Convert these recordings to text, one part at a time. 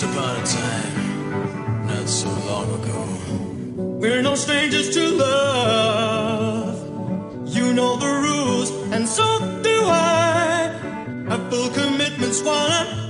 Once upon a time, not so long ago. We're no strangers to love. You know the rules, and so do I. I full commitments, wanna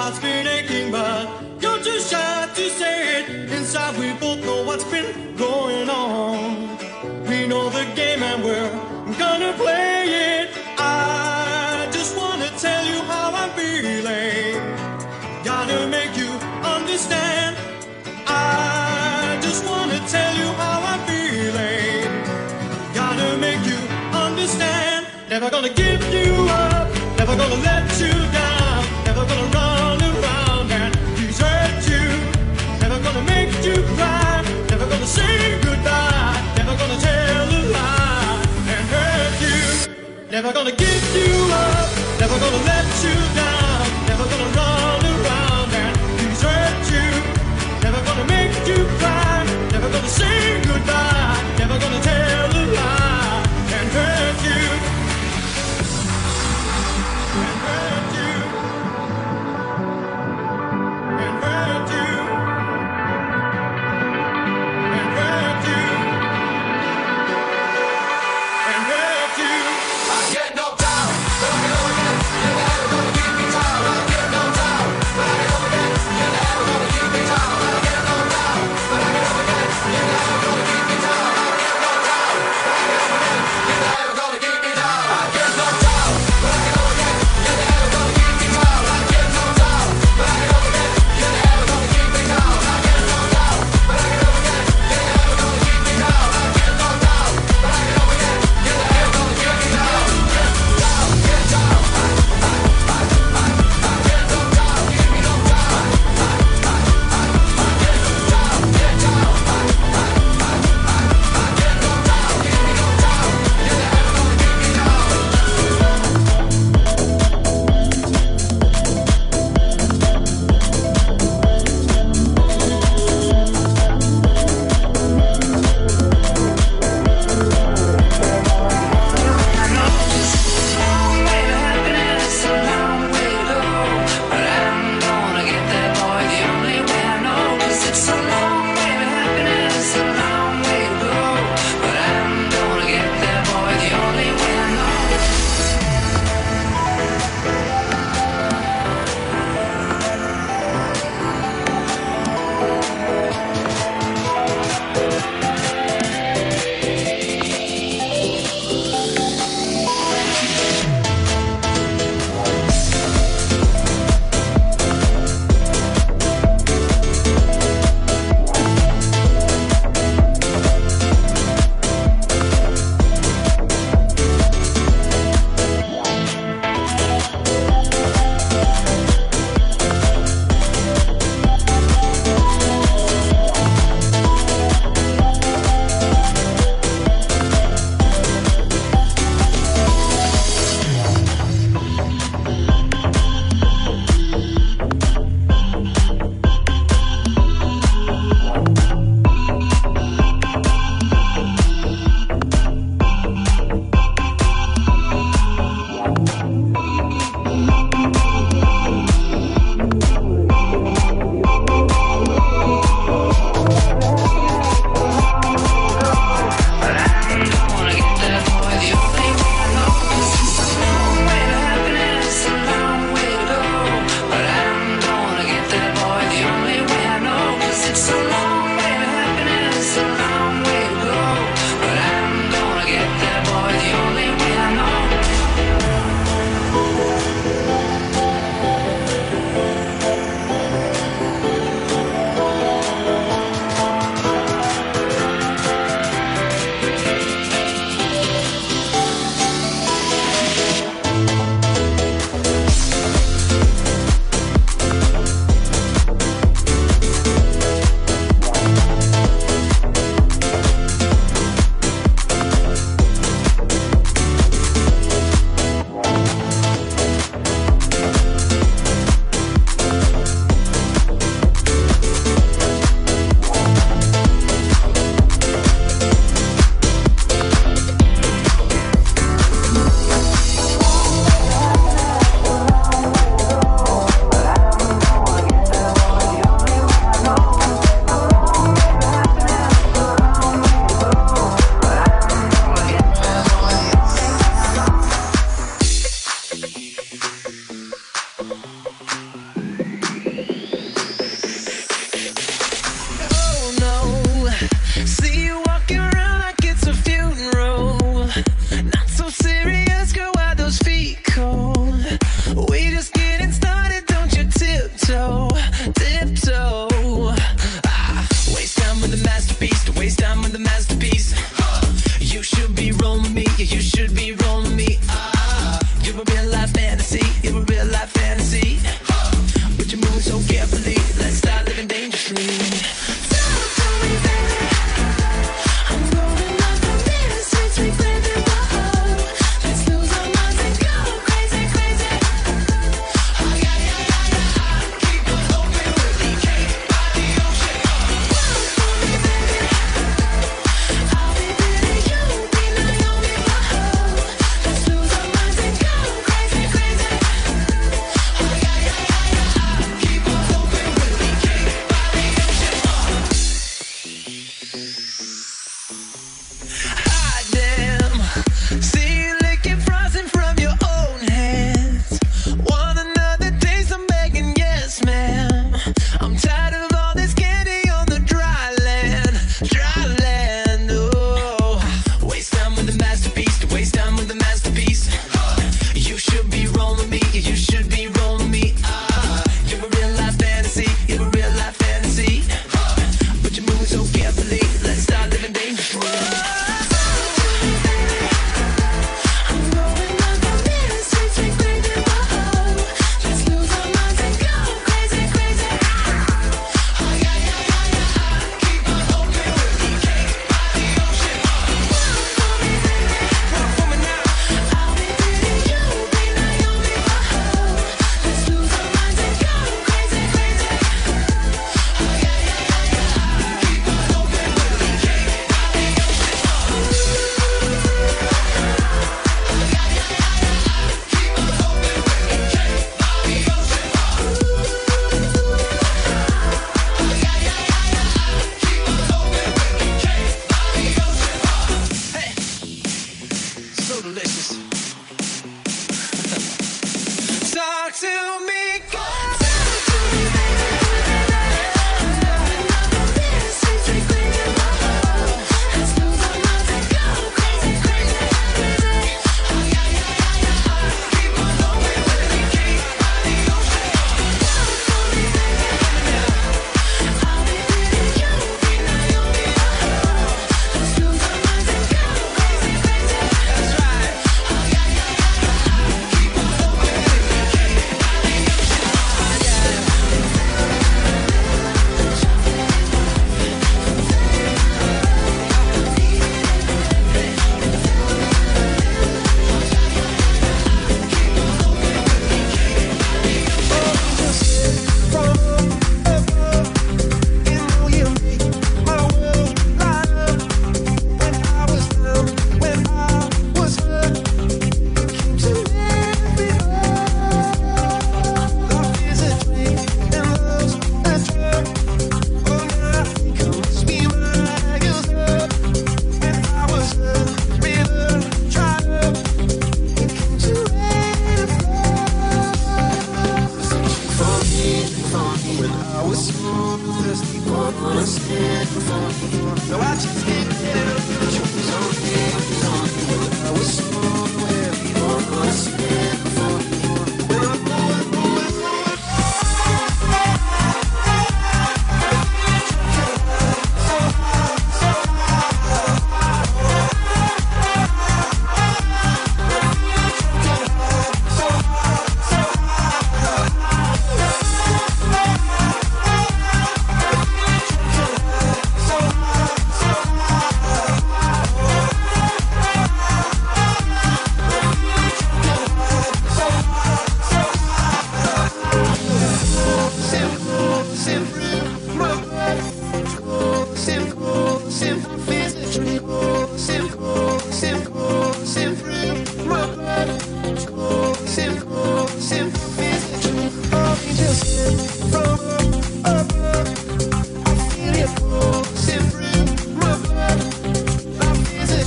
heart's been aching, but you're too shy to say it. Inside, we both know what's been going on. We know the game, and we're gonna play it. I just wanna tell you how I'm feeling. Gotta make you understand. I just wanna tell you how I'm feeling. Gotta make you understand. Never gonna give you up. Never gonna let you.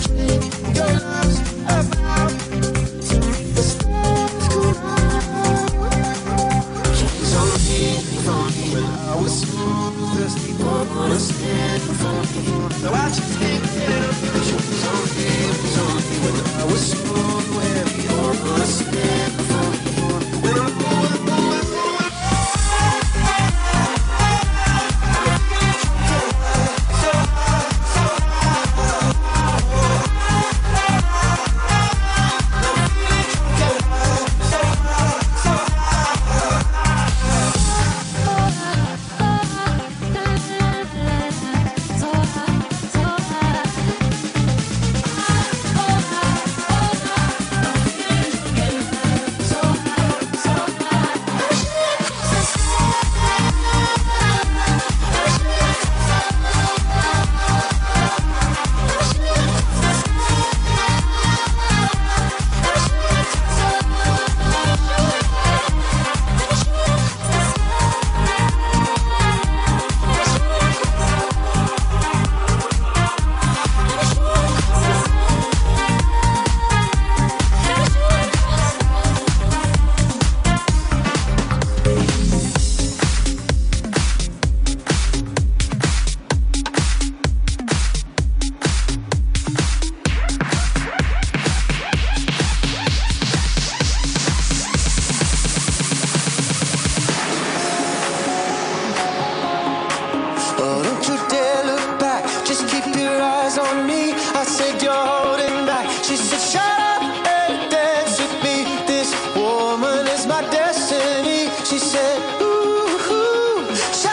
Took my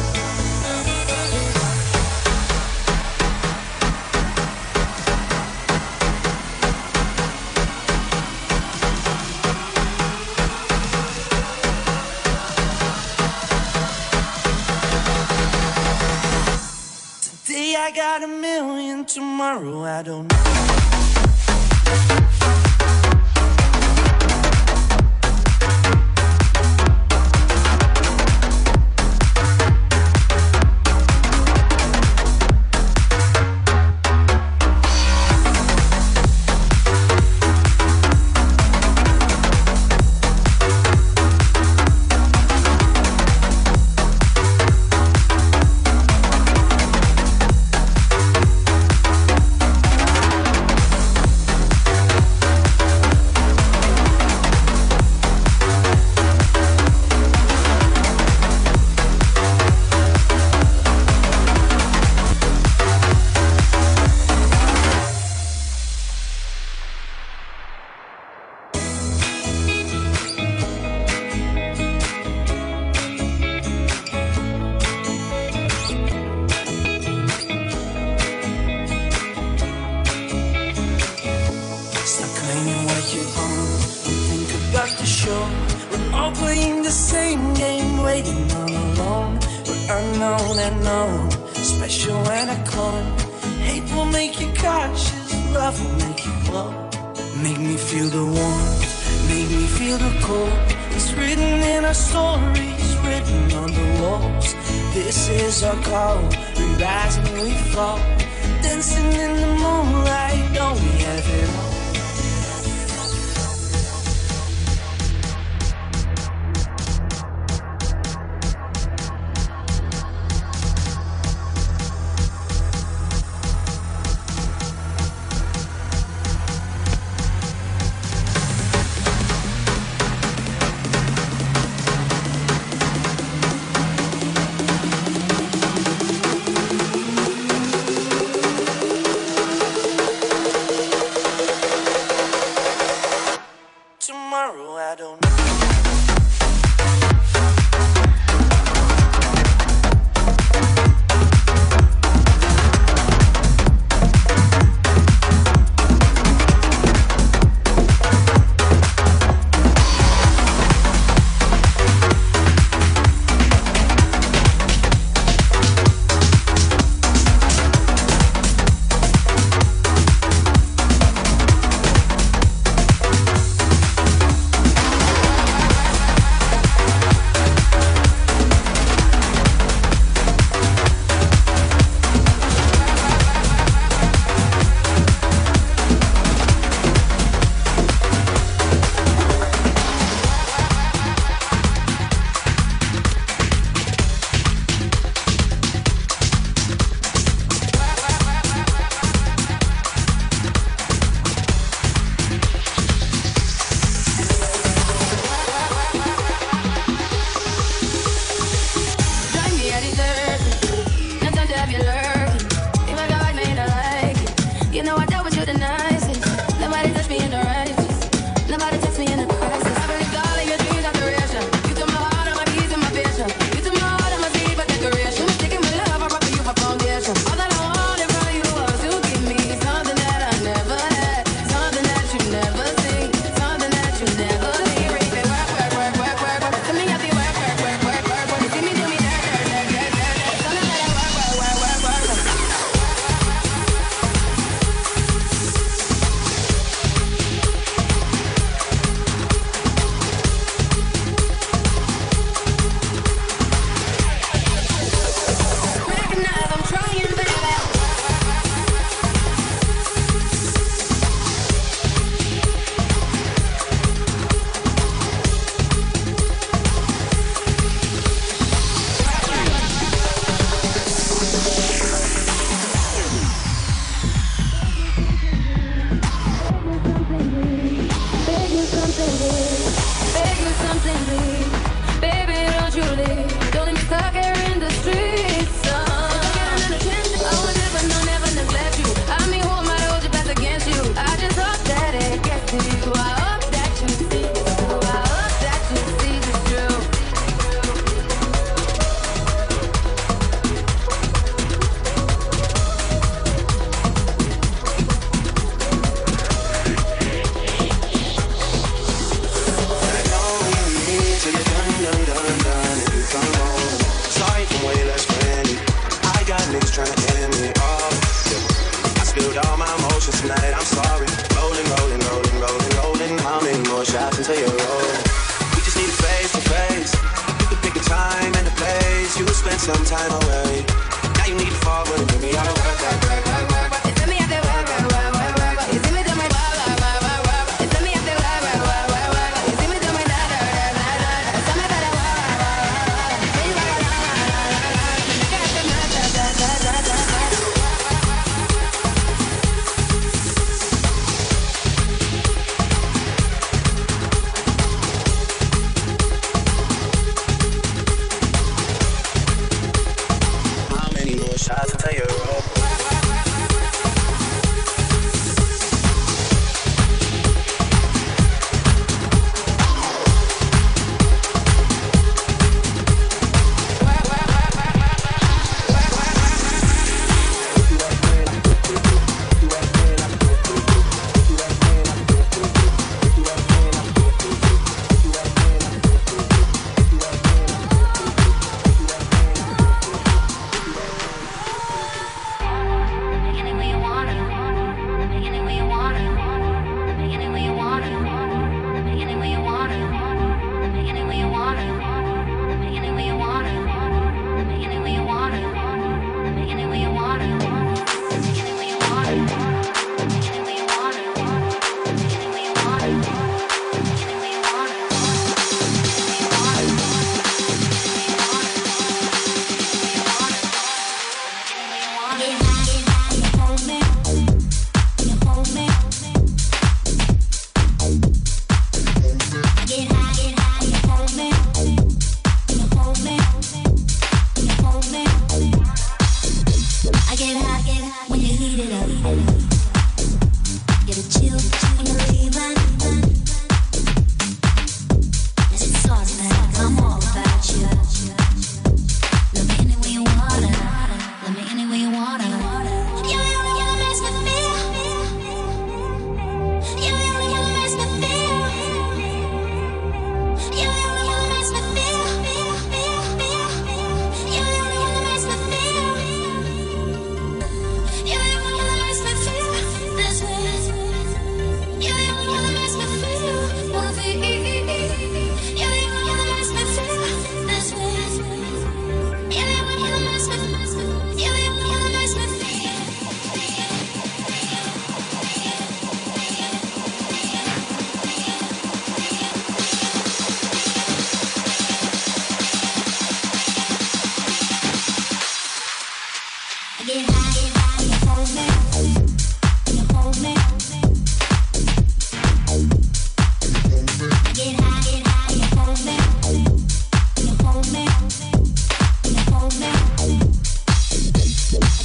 tomorrow, I don't know.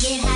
We can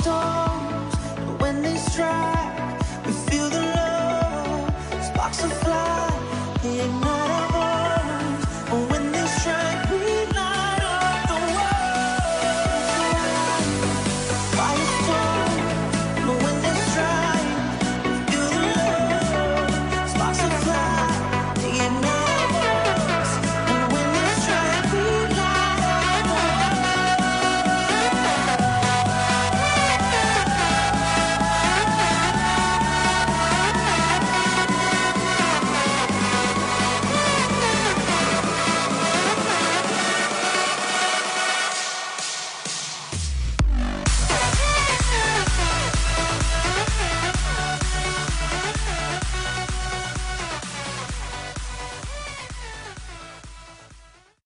storm.